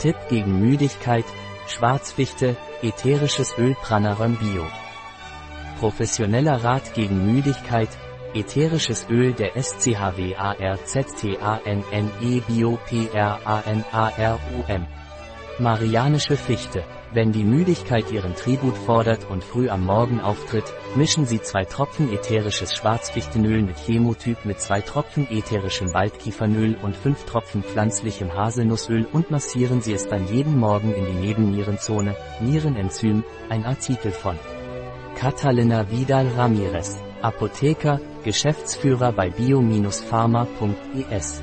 Tipp gegen Müdigkeit, Schwarzfichte, ätherisches Öl Pranarum Bio. Professioneller Rat gegen Müdigkeit, ätherisches Öl der SCHWARZTANNE Bio PRANARUM. Marianische Fichte. Wenn die Müdigkeit ihren Tribut fordert und früh am Morgen auftritt, mischen Sie zwei Tropfen ätherisches Schwarzfichtenöl mit Chemotyp mit zwei Tropfen ätherischem Waldkiefernöl und fünf Tropfen pflanzlichem Haselnussöl und massieren Sie es dann jeden Morgen in die Nebennierenzone, Nierenenzym, ein Artikel von Catalina Vidal Ramirez, Apotheker, Geschäftsführer bei bio-pharma.es.